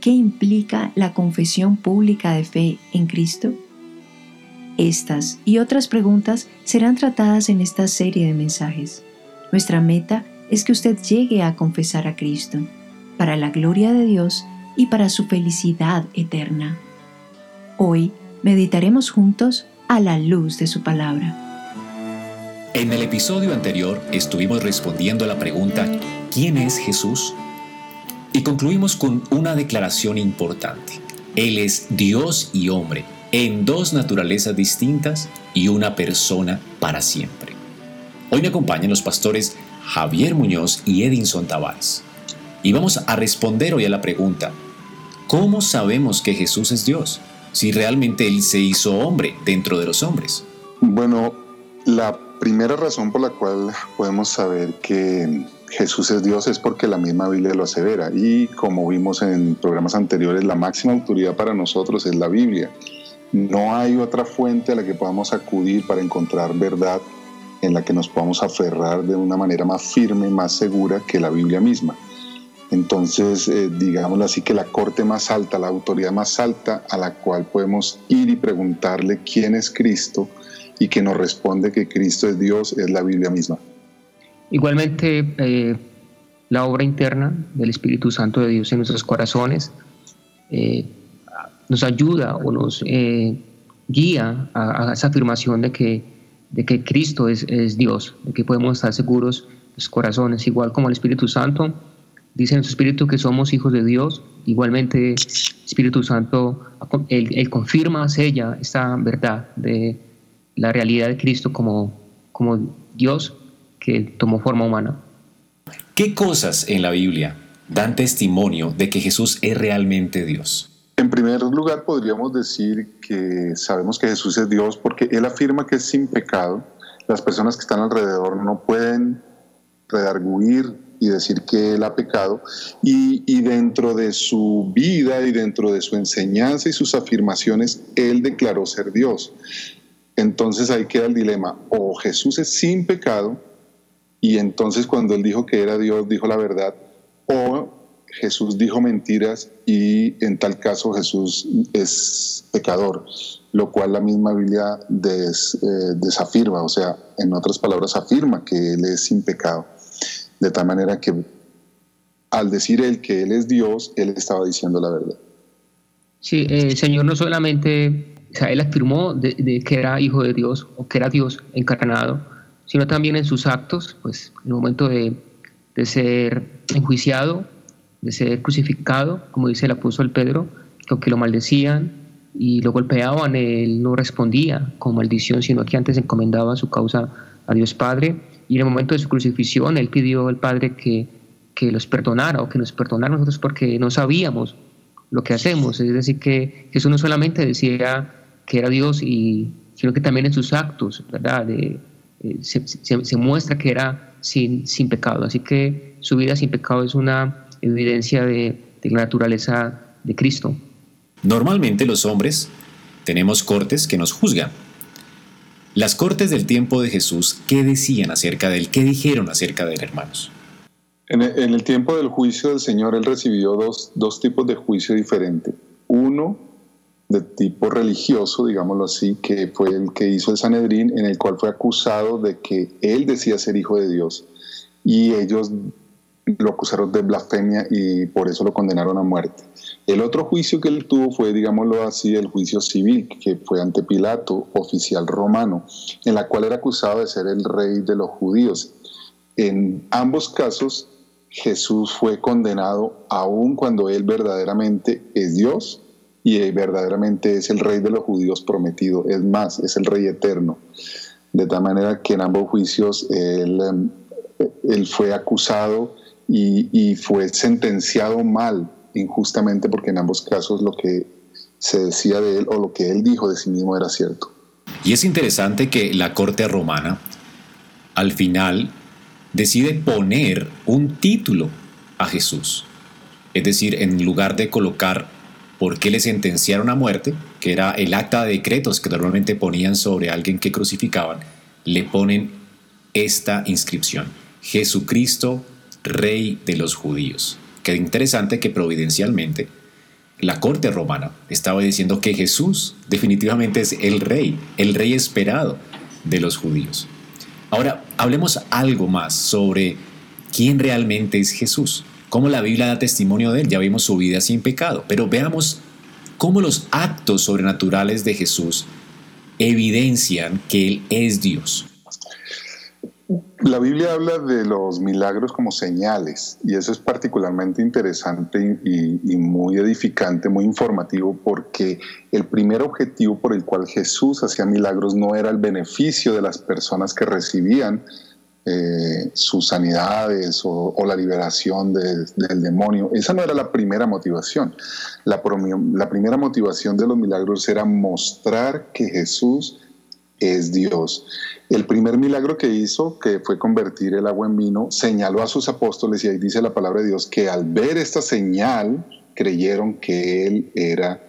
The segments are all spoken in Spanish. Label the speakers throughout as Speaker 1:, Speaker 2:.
Speaker 1: ¿Qué implica la confesión pública de fe en Cristo? Estas y otras preguntas serán tratadas en esta serie de mensajes. Nuestra meta es que usted llegue a confesar a Cristo, para la gloria de Dios y para su felicidad eterna. Hoy meditaremos juntos a la luz de su palabra.
Speaker 2: En el episodio anterior estuvimos respondiendo a la pregunta ¿quién es Jesús? Y concluimos con una declaración importante. Él es Dios y hombre, en dos naturalezas distintas y una persona para siempre. Hoy me acompañan los pastores Javier Muñoz y Edinson Tavares. Y vamos a responder hoy a la pregunta, ¿cómo sabemos que Jesús es Dios? Si realmente Él se hizo hombre dentro de los hombres.
Speaker 3: Bueno, la primera razón por la cual podemos saber que Jesús es Dios es porque la misma Biblia lo asevera y como vimos en programas anteriores, la máxima autoridad para nosotros es la Biblia. No hay otra fuente a la que podamos acudir para encontrar verdad en la que nos podamos aferrar de una manera más firme, más segura que la Biblia misma. Entonces, eh, digámoslo así, que la corte más alta, la autoridad más alta a la cual podemos ir y preguntarle quién es Cristo y que nos responde que Cristo es Dios es la Biblia misma.
Speaker 4: Igualmente, eh, la obra interna del Espíritu Santo de Dios en nuestros corazones eh, nos ayuda o nos eh, guía a, esa afirmación de que, de que Cristo es, es, Dios, de que podemos estar seguros los corazones, igual como el Espíritu Santo. Dice en su Espíritu que somos hijos de Dios. Igualmente, Espíritu Santo, él, él confirma, sella esta verdad de la realidad de Cristo como, como Dios que tomó forma humana.
Speaker 2: ¿Qué cosas en la Biblia dan testimonio de que Jesús es realmente Dios?
Speaker 3: En primer lugar, podríamos decir que sabemos que Jesús es Dios porque Él afirma que es sin pecado. Las personas que están alrededor no pueden redarguir y decir que Él ha pecado. Y, y, dentro de su vida y dentro de su enseñanza y sus afirmaciones, Él declaró ser Dios. Entonces ahí queda el dilema, o Jesús es sin pecado, y entonces cuando él dijo que era Dios, dijo la verdad, o Jesús dijo mentiras y en tal caso Jesús es pecador, lo cual la misma Biblia eh, desafirma, o sea, en otras palabras afirma que Él es sin pecado. De tal manera que al decir Él que Él es Dios, Él estaba diciendo la verdad.
Speaker 4: Sí, el Señor no solamente o sea, él afirmó de, que era hijo de Dios o que era Dios encarnado, sino también en sus actos, pues en el momento de, de ser enjuiciado, de ser crucificado, como dice el apóstol Pedro, que aunque lo maldecían y lo golpeaban, él no respondía con maldición, sino que antes encomendaba su causa a Dios Padre. Y en el momento de su crucifixión, él pidió al Padre que, que los perdonara o que nos perdonara nosotros porque no sabíamos lo que hacemos. Es decir, que Jesús no solamente decía que era Dios, sino que también en sus actos, ¿verdad? Eh, se, muestra que era sin, sin pecado. Así que su vida sin pecado es una evidencia de, de la naturaleza de Cristo.
Speaker 2: Normalmente los hombres tenemos cortes que nos juzgan. Las cortes del tiempo de Jesús, ¿qué decían acerca de él? ¿Qué dijeron acerca de él, hermanos?
Speaker 3: En el, tiempo del juicio del Señor, él recibió dos, dos tipos de juicio diferentes. Uno de tipo religioso, digámoslo así, que fue el que hizo el Sanedrín, en el cual fue acusado de que él decía ser hijo de Dios. Y ellos lo acusaron de blasfemia y por eso lo condenaron a muerte. El otro juicio que él tuvo fue, digámoslo así, el juicio civil, que fue ante Pilato, oficial romano, en la cual era acusado de ser el rey de los judíos. En ambos casos, Jesús fue condenado aun cuando él verdaderamente es Dios y verdaderamente es el rey de los judíos prometido, es más, es el rey eterno. De tal manera que en ambos juicios él, em, él fue acusado y, y, fue sentenciado mal injustamente porque en ambos casos lo que se decía de él o lo que él dijo de sí mismo era cierto.
Speaker 2: Y es interesante que la corte romana al final decide poner un título a Jesús. Es decir, en lugar de colocar por qué le sentenciaron a muerte, que era el acta de decretos que normalmente ponían sobre alguien que crucificaban, le ponen esta inscripción, Jesucristo, Rey de los Judíos. Qué interesante que providencialmente la corte romana estaba diciendo que Jesús definitivamente es el rey, el rey esperado de los judíos. Ahora, hablemos algo más sobre quién realmente es Jesús, cómo la Biblia da testimonio de él, ya vimos su vida sin pecado, pero veamos cómo los actos sobrenaturales de Jesús evidencian que Él es Dios.
Speaker 3: La Biblia habla de los milagros como señales y eso es particularmente interesante y, muy edificante, muy informativo porque el primer objetivo por el cual Jesús hacía milagros no era el beneficio de las personas que recibían eh, sus sanidades o, la liberación del demonio. Esa no era la primera motivación. La, la primera motivación de los milagros era mostrar que Jesús es Dios. El primer milagro que hizo, que fue convertir el agua en vino, señaló a sus apóstoles y ahí dice la palabra de Dios que al ver esta señal creyeron que Él era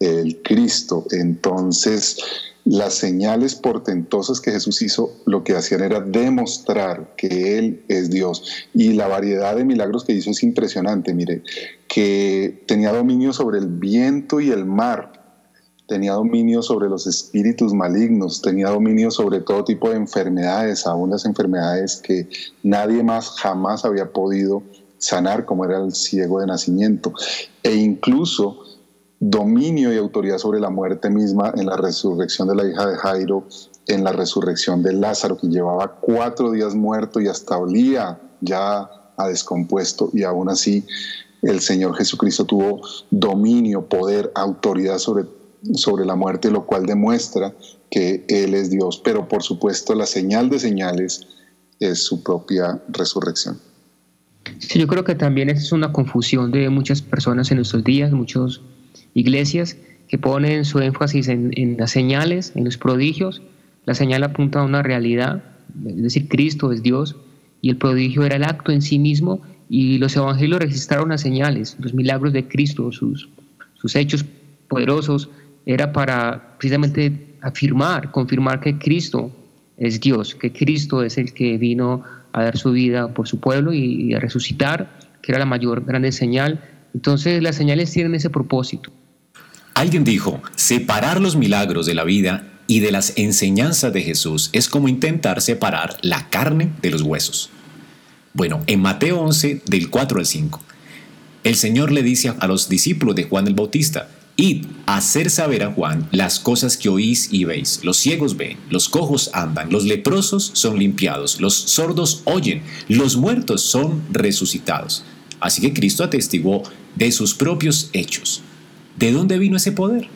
Speaker 3: el Cristo. Entonces, las señales portentosas que Jesús hizo lo que hacían era demostrar que Él es Dios. Y la variedad de milagros que hizo es impresionante. Mire, que tenía dominio sobre el viento y el mar tenía dominio sobre los espíritus malignos, tenía dominio sobre todo tipo de enfermedades, aún las enfermedades que nadie más jamás había podido sanar, como era el ciego de nacimiento, e incluso dominio y autoridad sobre la muerte misma en la resurrección de la hija de Jairo, en la resurrección de Lázaro, que llevaba cuatro días muerto y hasta olía ya a descompuesto, y aún así el Señor Jesucristo tuvo dominio, poder, autoridad sobre sobre la muerte, lo cual demuestra que Él es Dios. Pero por supuesto la señal de señales es su propia resurrección.
Speaker 4: Yo creo que también es una confusión de muchas personas en nuestros días, muchas iglesias que ponen su énfasis en, las señales, en los prodigios. La señal apunta a una realidad, es decir, Cristo es Dios y el prodigio era el acto en sí mismo y los evangelios registraron las señales, los milagros de Cristo, sus, sus hechos poderosos, era para precisamente afirmar, confirmar que Cristo es Dios, que Cristo es el que vino a dar su vida por su pueblo y, a resucitar, que era la mayor grande señal. Entonces las señales tienen ese propósito.
Speaker 2: Alguien dijo, separar los milagros de la vida y de las enseñanzas de Jesús es como intentar separar la carne de los huesos. Bueno, en Mateo 11, del 4 al 5, el Señor le dice a los discípulos de Juan el Bautista, Id hacer saber a Juan las cosas que oís y veis. Los ciegos ven, los cojos andan, los leprosos son limpiados, los sordos oyen, los muertos son resucitados. Así que Cristo atestiguó de sus propios hechos. ¿De dónde vino ese poder?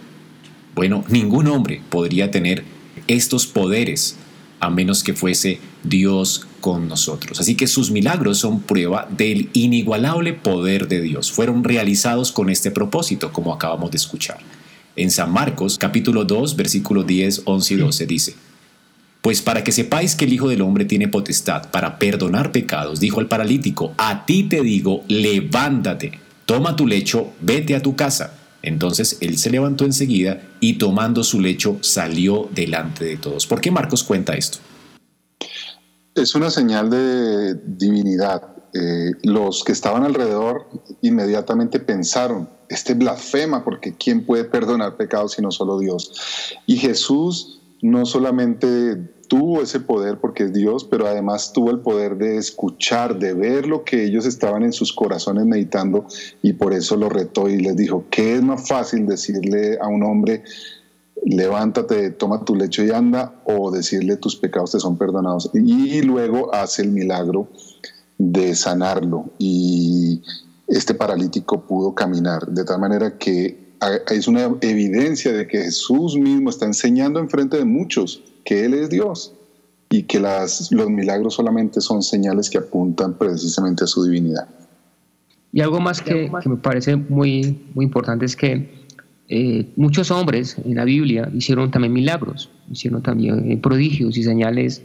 Speaker 2: Bueno, ningún hombre podría tener estos poderes a menos que fuese Dios con nosotros. Así que sus milagros son prueba del inigualable poder de Dios. Fueron realizados con este propósito, como acabamos de escuchar. En San Marcos, capítulo 2, versículos 10, 11 y 12 dice, Pues para que sepáis que el Hijo del Hombre tiene potestad para perdonar pecados, dijo al paralítico, a ti te digo, levántate, toma tu lecho, vete a tu casa. Entonces él se levantó enseguida y tomando su lecho salió delante de todos. ¿Por qué Marcos cuenta esto?
Speaker 3: Es una señal de divinidad. Eh, los que estaban alrededor inmediatamente pensaron, este blasfema, porque ¿quién puede perdonar pecados sino solo Dios? Y Jesús no solamente tuvo ese poder porque es Dios, pero además tuvo el poder de escuchar, de ver lo que ellos estaban en sus corazones meditando y por eso lo retó y les dijo, ¿qué es más fácil decirle a un hombre, levántate, toma tu lecho y anda, o decirle tus pecados te son perdonados? Y luego hace el milagro de sanarlo y este paralítico pudo caminar, de tal manera que es una evidencia de que Jesús mismo está enseñando en frente de muchos que Él es Dios y que las, los milagros solamente son señales que apuntan precisamente a su divinidad.
Speaker 4: Y algo más que, me parece muy, muy importante es que eh, muchos hombres en la Biblia hicieron también milagros, hicieron también eh, prodigios y señales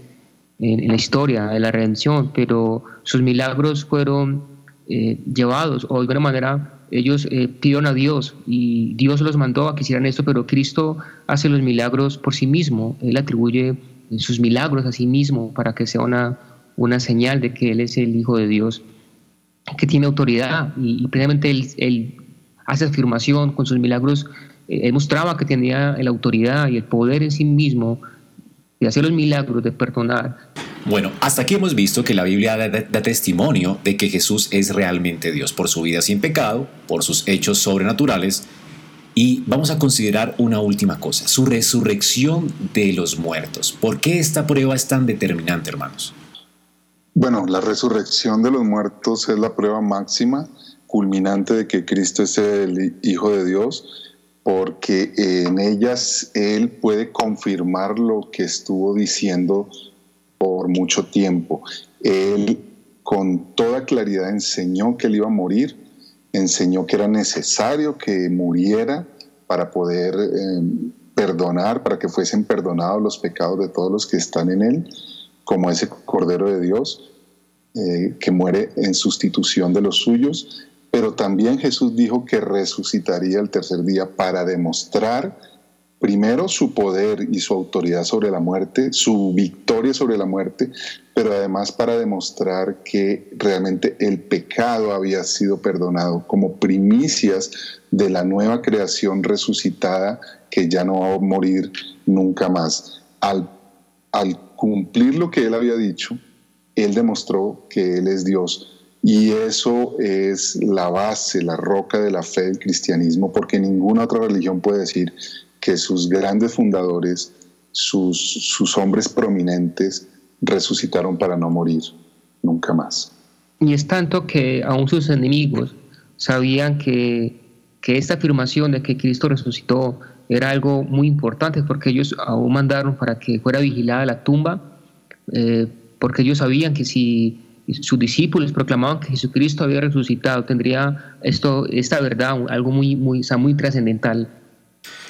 Speaker 4: en, la historia de la redención, pero sus milagros fueron eh, llevados o de alguna manera ellos pidieron a Dios y Dios los mandó a que hicieran esto, pero Cristo hace los milagros por sí mismo, Él atribuye sus milagros a sí mismo para que sea una, señal de que Él es el Hijo de Dios que tiene autoridad y, precisamente él, hace afirmación con sus milagros, eh, mostraba que tenía la autoridad y el poder en sí mismo de hacer los milagros, de perdonar.
Speaker 2: Bueno, hasta aquí hemos visto que la Biblia da, testimonio de que Jesús es realmente Dios por su vida sin pecado, por sus hechos sobrenaturales y vamos a considerar una última cosa, su resurrección de los muertos. ¿Por qué esta prueba es tan determinante, hermanos?
Speaker 3: Bueno, la resurrección de los muertos es la prueba máxima, culminante de que Cristo es el Hijo de Dios, porque en ellas Él puede confirmar lo que estuvo diciendo por mucho tiempo. Él con toda claridad enseñó que Él iba a morir, enseñó que era necesario que muriera para poder eh, perdonar, para que fuesen perdonados los pecados de todos los que están en Él como ese Cordero de Dios eh, que muere en sustitución de los suyos, pero también Jesús dijo que resucitaría el tercer día para demostrar primero su poder y su autoridad sobre la muerte, su victoria sobre la muerte, pero además para demostrar que realmente el pecado había sido perdonado como primicias de la nueva creación resucitada que ya no va a morir nunca más. Al, al cumplir lo que él había dicho, él demostró que él es Dios. Y eso es la base, la roca de la fe del cristianismo, porque ninguna otra religión puede decir que sus grandes fundadores, sus, sus hombres prominentes, resucitaron para no morir nunca más.
Speaker 4: Y es tanto que aún sus enemigos sabían que, que esta afirmación de que Cristo resucitó era algo muy importante porque ellos aún mandaron para que fuera vigilada la tumba, eh, porque ellos sabían que si sus discípulos proclamaban que Jesucristo había resucitado, tendría esto, esta verdad, algo muy, muy, muy trascendental.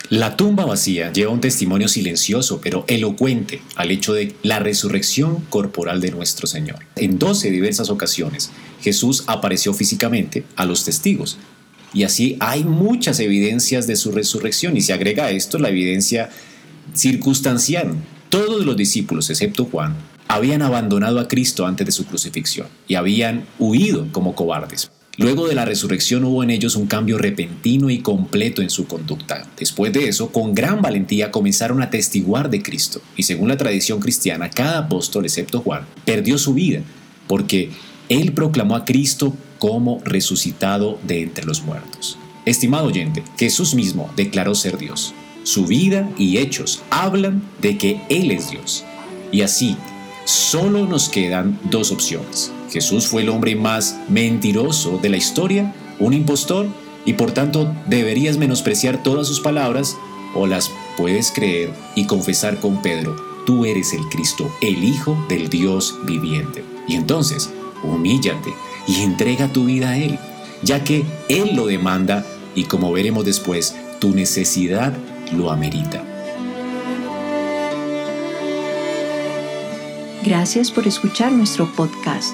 Speaker 2: La tumba vacía lleva un testimonio silencioso pero elocuente al hecho de la resurrección corporal de nuestro Señor. En doce diversas ocasiones, Jesús apareció físicamente a los testigos, y así hay muchas evidencias de su resurrección y se agrega a esto la evidencia circunstancial. Todos los discípulos, excepto Juan, habían abandonado a Cristo antes de su crucifixión y habían huido como cobardes. Luego de la resurrección hubo en ellos un cambio repentino y completo en su conducta. Después de eso, con gran valentía comenzaron a testiguar de Cristo. Y según la tradición cristiana, cada apóstol, excepto Juan, perdió su vida porque él proclamó a Cristo como resucitado de entre los muertos. Estimado oyente, Jesús mismo declaró ser Dios. Su vida y hechos hablan de que Él es Dios. Y así, solo nos quedan dos opciones. Jesús fue el hombre más mentiroso de la historia, un impostor, y por tanto deberías menospreciar todas sus palabras o las puedes creer y confesar con Pedro, tú eres el Cristo, el Hijo del Dios viviente. Y entonces, humíllate y entrega tu vida a Él, ya que Él lo demanda y como veremos después, tu necesidad lo amerita.
Speaker 1: Gracias por escuchar nuestro podcast